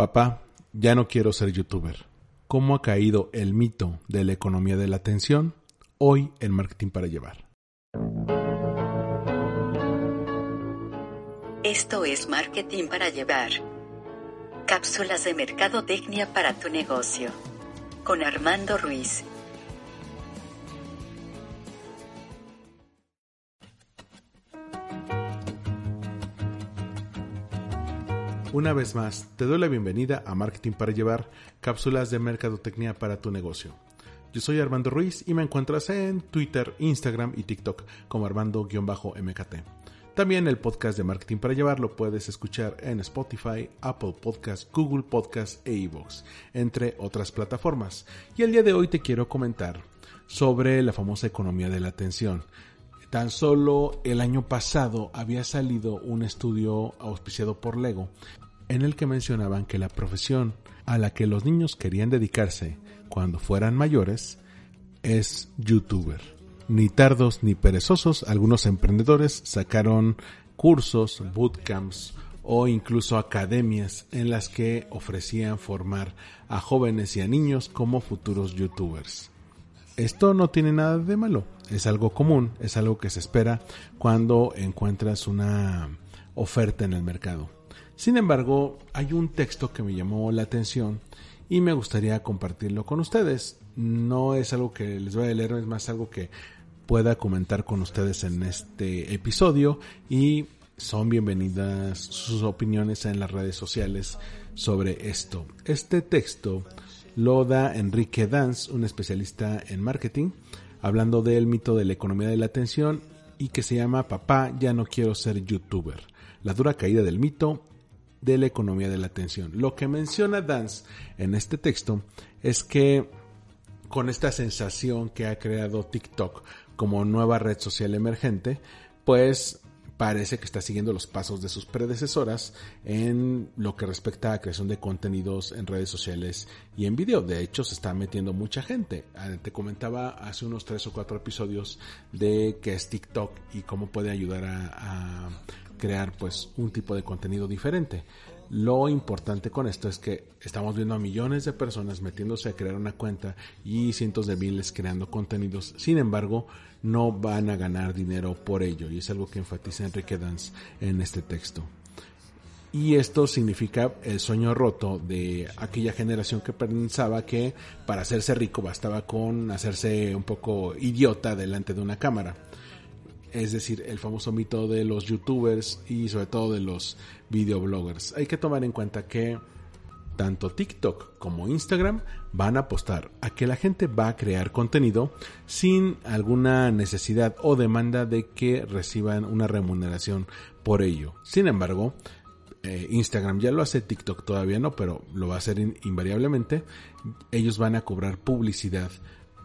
Papá, ya no quiero ser youtuber. ¿Cómo ha caído el mito de la economía de la atención? Hoy en Marketing para Llevar. Esto es Marketing para Llevar. Cápsulas de mercadotecnia para tu negocio. Con Armando Ruiz. Una vez más, te doy la bienvenida a Marketing para Llevar, cápsulas de mercadotecnia para tu negocio. Yo soy Armando Ruiz y me encuentras en Twitter, Instagram y TikTok como Armando-MKT. También el podcast de Marketing para Llevar lo puedes escuchar en Spotify, Apple Podcasts, Google Podcasts e iVoox, entre otras plataformas. Y el día de hoy te quiero comentar sobre la famosa economía de la atención. Tan solo el año pasado había salido un estudio auspiciado por Lego en el que mencionaban que la profesión a la que los niños querían dedicarse cuando fueran mayores es youtuber. Ni tardos ni perezosos, algunos emprendedores sacaron cursos, bootcamps o incluso academias en las que ofrecían formar a jóvenes y a niños como futuros youtubers. Esto no tiene nada de malo, es algo común, es algo que se espera cuando encuentras una oferta en el mercado. Sin embargo, hay un texto que me llamó la atención y me gustaría compartirlo con ustedes. No es algo que les voy a leer, es más algo que pueda comentar con ustedes en este episodio y son bienvenidas sus opiniones en las redes sociales sobre esto. Este texto lo da Enrique Danz, un especialista en marketing, hablando del mito de la economía de la atención y que se llama Papá, ya no quiero ser youtuber. La dura caída del mito de la economía de la atención. Lo que menciona Dance en este texto es que con esta sensación que ha creado TikTok como nueva red social emergente, pues parece que está siguiendo los pasos de sus predecesoras en lo que respecta a creación de contenidos en redes sociales y en video. De hecho, se está metiendo mucha gente. Ah, te comentaba hace unos tres o cuatro episodios de qué es TikTok y cómo puede ayudar a, a crear pues un tipo de contenido diferente. Lo importante con esto es que estamos viendo a millones de personas metiéndose a crear una cuenta y cientos de miles creando contenidos. Sin embargo, no van a ganar dinero por ello y es algo que enfatiza Enrique Danz en este texto. Y esto significa el sueño roto de aquella generación que pensaba que para hacerse rico bastaba con hacerse un poco idiota delante de una cámara es decir, el famoso mito de los youtubers y sobre todo de los videobloggers. Hay que tomar en cuenta que tanto TikTok como Instagram van a apostar a que la gente va a crear contenido sin alguna necesidad o demanda de que reciban una remuneración por ello. Sin embargo, eh, Instagram ya lo hace, TikTok todavía no, pero lo va a hacer invariablemente. Ellos van a cobrar publicidad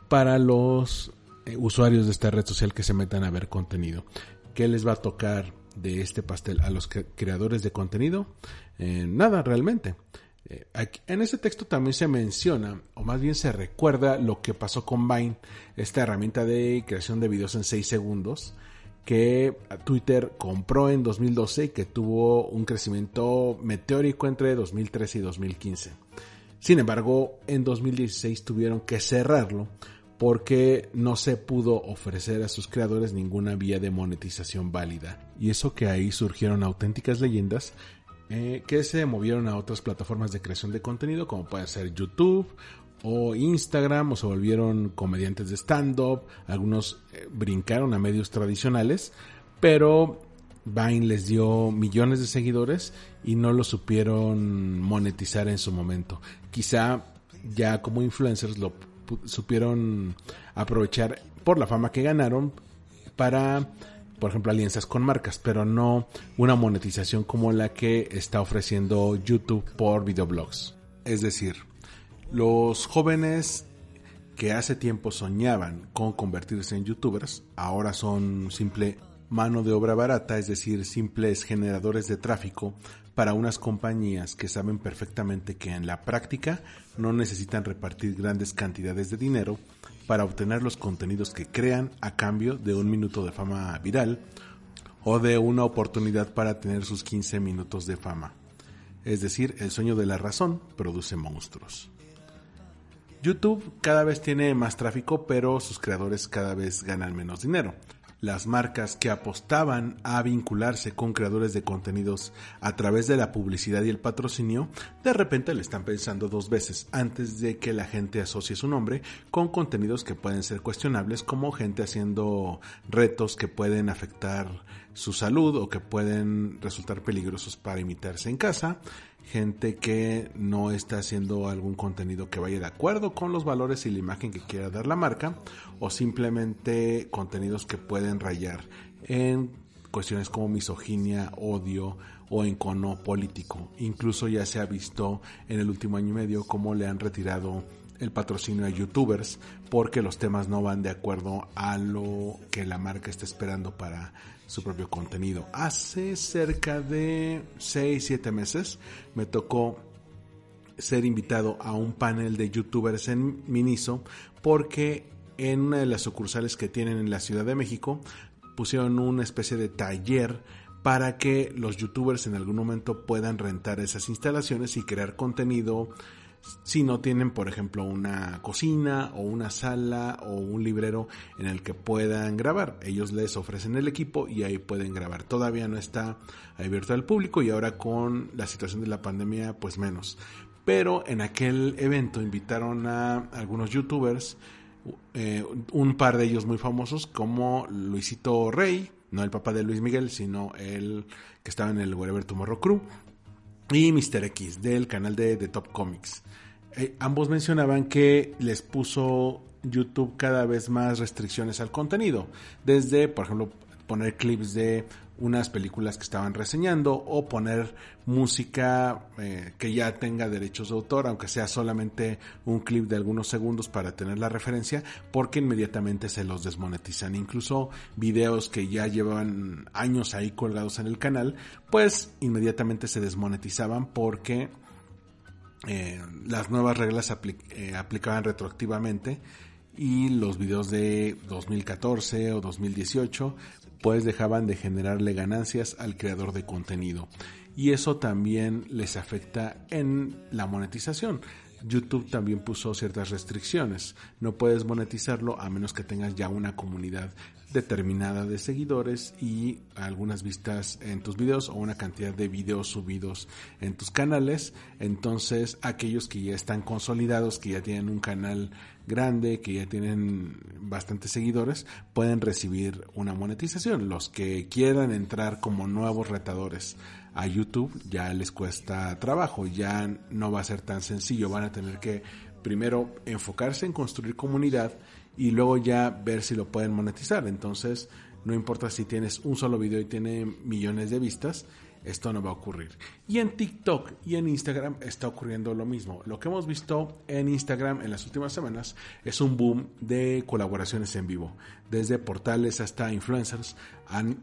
para los eh, usuarios de esta red social que se metan a ver contenido. ¿Qué les va a tocar de este pastel a los creadores de contenido? Eh, nada, realmente. Eh, en ese texto también se menciona, o más bien se recuerda lo que pasó con Vine, esta herramienta de creación de videos en 6 segundos, que Twitter compró en 2012 y que tuvo un crecimiento meteórico entre 2013 y 2015. Sin embargo, en 2016 tuvieron que cerrarlo porque no se pudo ofrecer a sus creadores ninguna vía de monetización válida. Y eso que ahí surgieron auténticas leyendas eh, que se movieron a otras plataformas de creación de contenido como puede ser YouTube o Instagram o se volvieron comediantes de stand-up, algunos eh, brincaron a medios tradicionales, pero Vine les dio millones de seguidores y no lo supieron monetizar en su momento. Quizá ya como influencers lo supieron aprovechar por la fama que ganaron para, por ejemplo, alianzas con marcas, pero no una monetización como la que está ofreciendo YouTube por videoblogs. Es decir, los jóvenes que hace tiempo soñaban con convertirse en youtubers, ahora son simple mano de obra barata, es decir, simples generadores de tráfico para unas compañías que saben perfectamente que en la práctica no necesitan repartir grandes cantidades de dinero para obtener los contenidos que crean a cambio de un minuto de fama viral o de una oportunidad para tener sus 15 minutos de fama. es decir, el sueño de la razón produce monstruos. YouTube cada vez tiene más tráfico, pero sus creadores cada vez ganan menos dinero. Las marcas que apostaban a vincularse con creadores de contenidos a través de la publicidad y el patrocinio, de repente le están pensando dos veces antes de que la gente asocie su nombre con contenidos que pueden ser cuestionables como gente haciendo retos que pueden afectar su salud o que pueden resultar peligrosos para imitarse en casa, gente que no está haciendo algún contenido que vaya de acuerdo con los valores y la imagen que quiera dar la marca, o simplemente contenidos que pueden rayar en cuestiones como misoginia, odio o encono político. Incluso ya se ha visto en el último año y medio cómo le han retirado el patrocinio a youtubers porque los temas no van de acuerdo a lo que la marca está esperando para su propio contenido. Hace cerca de 6-7 meses me tocó ser invitado a un panel de youtubers en Miniso porque en una de las sucursales que tienen en la Ciudad de México pusieron una especie de taller para que los youtubers en algún momento puedan rentar esas instalaciones y crear contenido si no tienen, por ejemplo, una cocina o una sala o un librero en el que puedan grabar. Ellos les ofrecen el equipo y ahí pueden grabar. Todavía no está abierto al público y ahora con la situación de la pandemia, pues menos. Pero en aquel evento invitaron a algunos youtubers, eh, un par de ellos muy famosos como Luisito Rey, no el papá de Luis Miguel, sino el que estaba en el Wherever Tomorrow Crew, y Mr. X del canal de, Top Comics. Eh, ambos mencionaban que les puso YouTube cada vez más restricciones al contenido, desde, por ejemplo, poner clips de unas películas que estaban reseñando o poner música eh, que ya tenga derechos de autor, aunque sea solamente un clip de algunos segundos para tener la referencia, porque inmediatamente se los desmonetizan. Incluso videos que ya llevan años ahí colgados en el canal, pues inmediatamente se desmonetizaban porque eh, las nuevas reglas eh, aplicaban retroactivamente y los videos de 2014 o 2018 pues dejaban de generarle ganancias al creador de contenido. Y eso también les afecta en la monetización. YouTube también puso ciertas restricciones. No puedes monetizarlo a menos que tengas ya una comunidad determinada de seguidores y algunas vistas en tus videos o una cantidad de videos subidos en tus canales. Entonces, aquellos que ya están consolidados, que ya tienen un canal grande, que ya tienen bastantes seguidores, pueden recibir una monetización. Los que quieran entrar como nuevos retadores a YouTube ya les cuesta trabajo, ya no va a ser tan sencillo, van a tener que primero enfocarse en construir comunidad y luego ya ver si lo pueden monetizar. Entonces, no importa si tienes un solo video y tiene millones de vistas, esto no va a ocurrir. Y en TikTok y en Instagram está ocurriendo lo mismo. Lo que hemos visto en Instagram en las últimas semanas es un boom de colaboraciones en vivo. Desde portales hasta influencers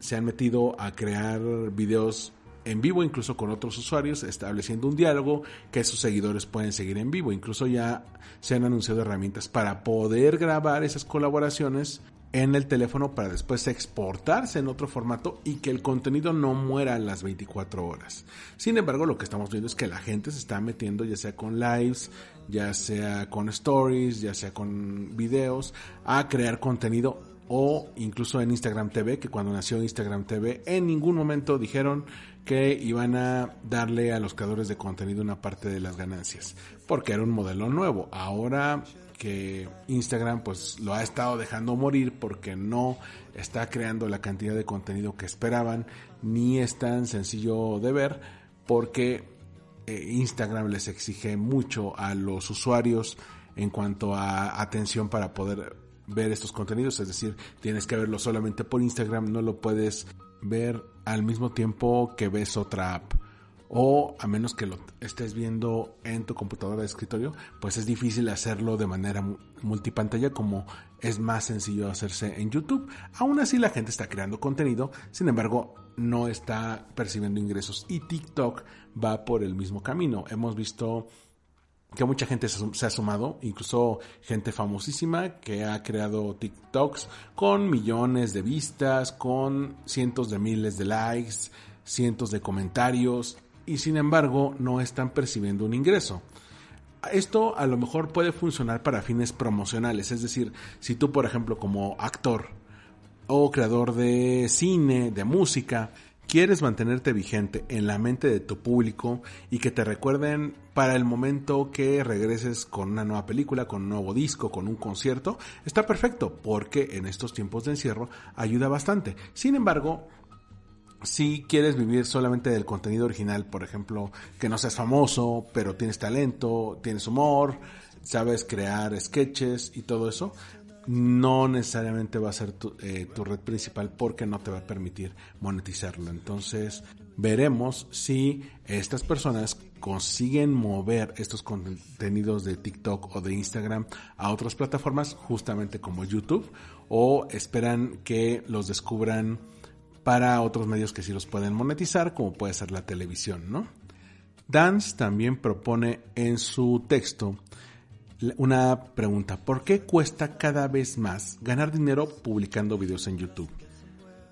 se han metido a crear videos en vivo, incluso con otros usuarios, estableciendo un diálogo que sus seguidores pueden seguir en vivo. Incluso ya se han anunciado herramientas para poder grabar esas colaboraciones en el teléfono para después exportarse en otro formato y que el contenido no muera en las 24 horas. Sin embargo, lo que estamos viendo es que la gente se está metiendo ya sea con lives, ya sea con stories, ya sea con videos, a crear contenido o incluso en Instagram TV, que cuando nació Instagram TV en ningún momento dijeron que iban a darle a los creadores de contenido una parte de las ganancias, porque era un modelo nuevo. Ahora que Instagram pues lo ha estado dejando morir porque no está creando la cantidad de contenido que esperaban, ni es tan sencillo de ver, porque eh, Instagram les exige mucho a los usuarios en cuanto a atención para poder ver estos contenidos, es decir, tienes que verlo solamente por Instagram, no lo puedes ver al mismo tiempo que ves otra app o a menos que lo estés viendo en tu computadora de escritorio, pues es difícil hacerlo de manera multipantalla como es más sencillo hacerse en YouTube. Aún así la gente está creando contenido, sin embargo no está percibiendo ingresos y TikTok va por el mismo camino. Hemos visto que mucha gente se ha sumado, incluso gente famosísima que ha creado TikToks con millones de vistas, con cientos de miles de likes, cientos de comentarios, y sin embargo no están percibiendo un ingreso. Esto a lo mejor puede funcionar para fines promocionales, es decir, si tú por ejemplo como actor o creador de cine, de música, quieres mantenerte vigente en la mente de tu público y que te recuerden para el momento que regreses con una nueva película, con un nuevo disco, con un concierto, está perfecto porque en estos tiempos de encierro ayuda bastante. Sin embargo, si quieres vivir solamente del contenido original, por ejemplo, que no seas famoso, pero tienes talento, tienes humor, sabes crear sketches y todo eso, no necesariamente va a ser eh, tu, red principal porque no te va a permitir monetizarlo. Entonces veremos si estas personas consiguen mover estos contenidos de TikTok o de Instagram a otras plataformas, justamente como YouTube, o esperan que los descubran para otros medios que sí los pueden monetizar, como puede ser la televisión, ¿no? Dance también propone en su texto una pregunta. ¿Por qué cuesta cada vez más ganar dinero publicando videos en YouTube?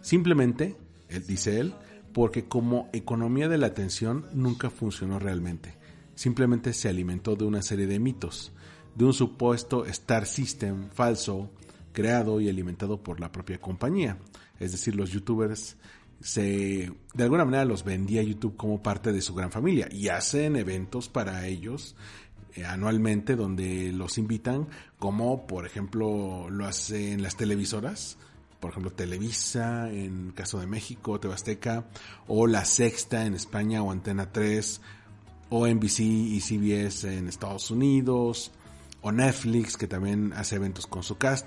Simplemente, él, dice él, porque como economía de la atención nunca funcionó realmente. Simplemente se alimentó de una serie de mitos, de un supuesto Star System falso, creado y alimentado por la propia compañía. Es decir, los youtubers se de alguna manera los vendía YouTube como parte de su gran familia y hacen eventos para ellos eh, anualmente donde los invitan, como por ejemplo lo hacen las televisoras, por ejemplo Televisa en caso de México, Tebasteca, o La Sexta en España o Antena 3, o NBC y CBS en Estados Unidos, o Netflix que también hace eventos con su cast.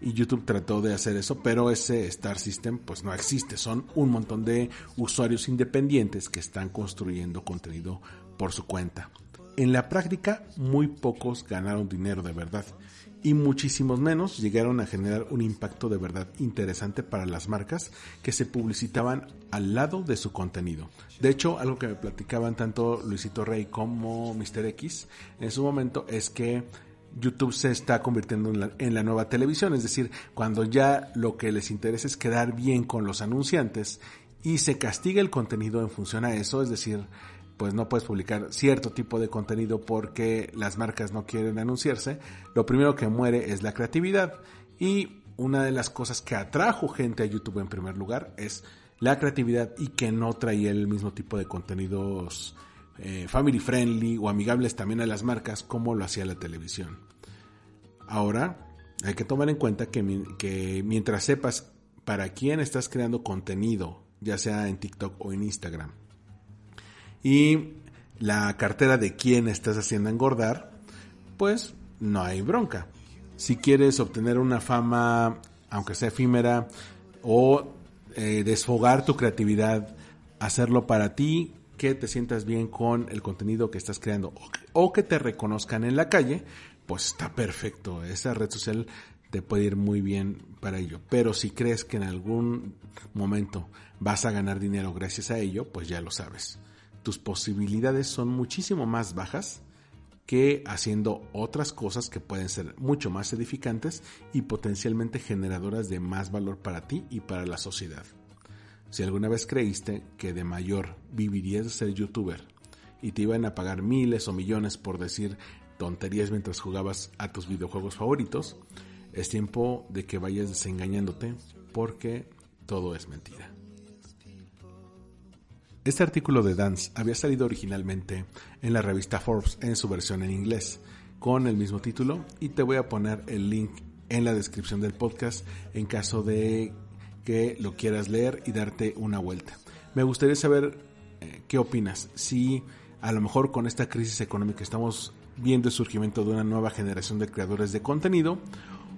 Y YouTube trató de hacer eso, pero ese Star System pues no existe. Son un montón de usuarios independientes que están construyendo contenido por su cuenta. En la práctica, muy pocos ganaron dinero de verdad y muchísimos menos llegaron a generar un impacto de verdad interesante para las marcas que se publicitaban al lado de su contenido. De hecho, algo que me platicaban tanto Luisito Rey como Mr. X en su momento es que YouTube se está convirtiendo en la, en la, nueva televisión, es decir, cuando ya lo que les interesa es quedar bien con los anunciantes y se castiga el contenido en función a eso, es decir, pues no puedes publicar cierto tipo de contenido porque las marcas no quieren anunciarse, lo primero que muere es la creatividad. Y una de las cosas que atrajo gente a YouTube en primer lugar es la creatividad y que no traía el mismo tipo de contenidos eh, family friendly o amigables también a las marcas como lo hacía la televisión. Ahora hay que tomar en cuenta que, que mientras sepas para quién estás creando contenido, ya sea en TikTok o en Instagram, y la cartera de quién estás haciendo engordar, pues no hay bronca. Si quieres obtener una fama, aunque sea efímera, o eh, desfogar tu creatividad, hacerlo para ti, que te sientas bien con el contenido que estás creando o que te reconozcan en la calle, pues está perfecto. Esa red social te puede ir muy bien para ello. Pero si crees que en algún momento vas a ganar dinero gracias a ello, pues ya lo sabes tus posibilidades son muchísimo más bajas que haciendo otras cosas que pueden ser mucho más edificantes y potencialmente generadoras de más valor para ti y para la sociedad. Si alguna vez creíste que de mayor vivirías de ser youtuber y te iban a pagar miles o millones por decir tonterías mientras jugabas a tus videojuegos favoritos, es tiempo de que vayas desengañándote porque todo es mentira. Este artículo de Dance había salido originalmente en la revista Forbes en su versión en inglés, con el mismo título, y te voy a poner el link en la descripción del podcast en caso de que lo quieras leer y darte una vuelta. Me gustaría saber eh, qué opinas, si a lo mejor con esta crisis económica estamos viendo el surgimiento de una nueva generación de creadores de contenido,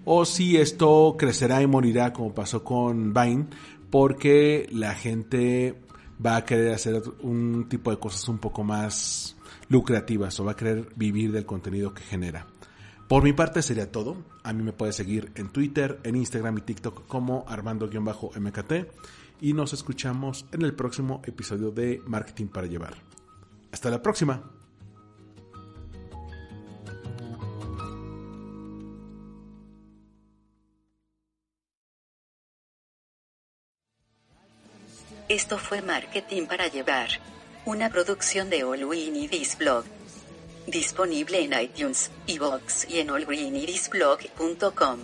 o si esto crecerá y morirá como pasó con Vine, porque la gente va a querer hacer un tipo de cosas un poco más lucrativas o va a querer vivir del contenido que genera. Por mi parte sería todo. A mí me puedes seguir en Twitter, en Instagram y TikTok como Armando-MKT y nos escuchamos en el próximo episodio de Marketing para Llevar. Hasta la próxima. Esto fue Marketing para Llevar. una producción de All We Need Is Blog. Disponible en iTunes, iVoox y en allweenidisblog.com.